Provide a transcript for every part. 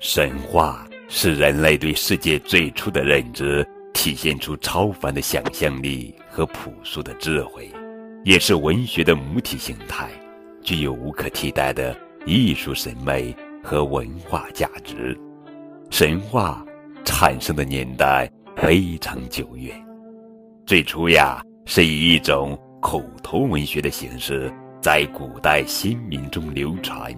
神话是人类对世界最初的认知，体现出超凡的想象力和朴素的智慧，也是文学的母体形态，具有无可替代的艺术审美和文化价值。神话产生的年代非常久远，最初呀是以一种口头文学的形式在古代先民中流传，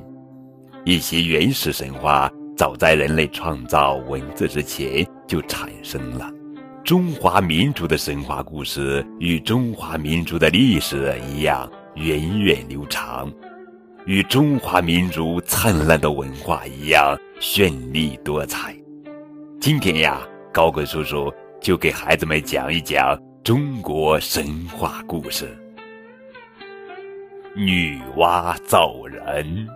一些原始神话。早在人类创造文字之前就产生了。中华民族的神话故事与中华民族的历史一样源远流长，与中华民族灿烂的文化一样绚丽多彩。今天呀，高贵叔叔就给孩子们讲一讲中国神话故事：女娲造人。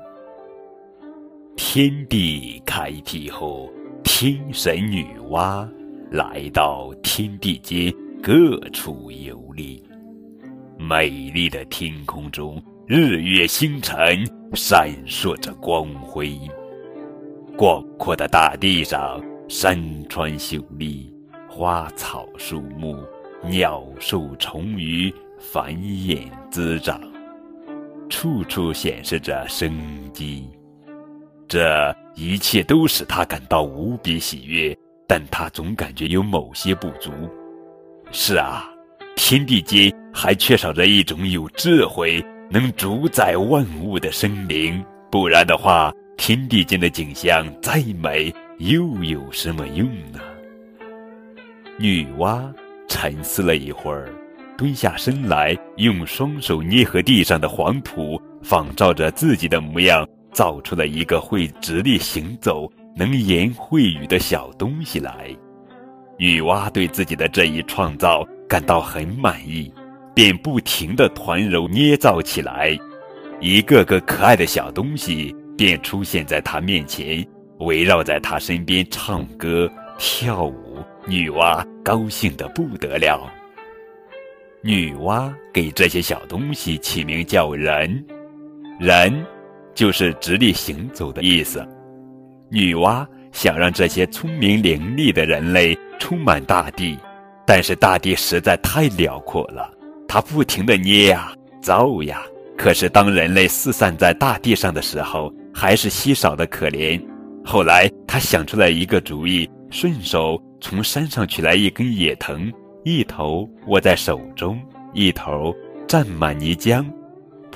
天地开辟后，天神女娲来到天地间各处游历。美丽的天空中，日月星辰闪烁着光辉；广阔的大地上，山川秀丽，花草树木、鸟兽虫鱼繁衍滋长，处处显示着生机。这一切都使他感到无比喜悦，但他总感觉有某些不足。是啊，天地间还缺少着一种有智慧、能主宰万物的生灵，不然的话，天地间的景象再美，又有什么用呢？女娲沉思了一会儿，蹲下身来，用双手捏合地上的黄土，仿照着自己的模样。造出了一个会直立行走、能言会语的小东西来。女娲对自己的这一创造感到很满意，便不停地团揉捏造起来。一个个可爱的小东西便出现在她面前，围绕在她身边唱歌跳舞。女娲高兴得不得了。女娲给这些小东西起名叫“人”，人。就是直立行走的意思。女娲想让这些聪明伶俐的人类充满大地，但是大地实在太辽阔了，她不停地捏呀造呀。可是当人类四散在大地上的时候，还是稀少的可怜。后来她想出了一个主意，顺手从山上取来一根野藤，一头握在手中，一头蘸满泥浆。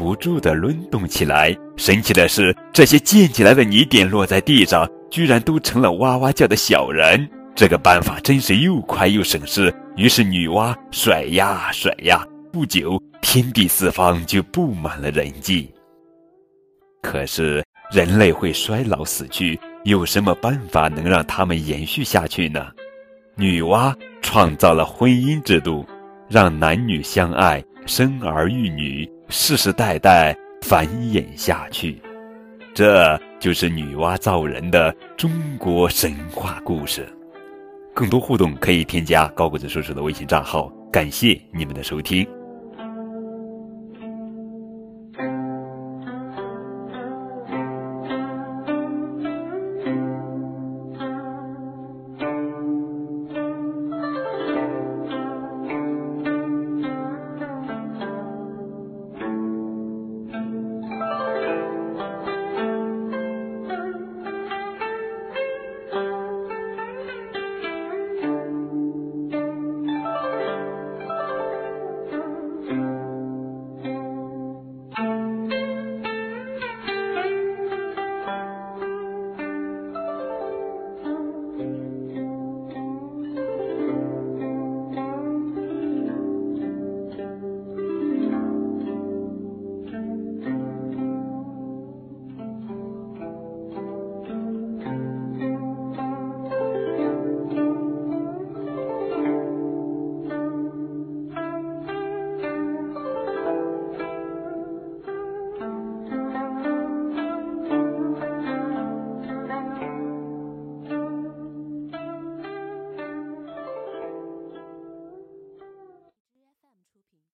不住地抡动起来。神奇的是，这些溅起来的泥点落在地上，居然都成了哇哇叫的小人。这个办法真是又快又省事。于是女娲甩呀甩呀，不久天地四方就布满了人迹。可是人类会衰老死去，有什么办法能让他们延续下去呢？女娲创造了婚姻制度，让男女相爱，生儿育女。世世代代繁衍下去，这就是女娲造人的中国神话故事。更多互动可以添加高个子叔叔的微信账号。感谢你们的收听。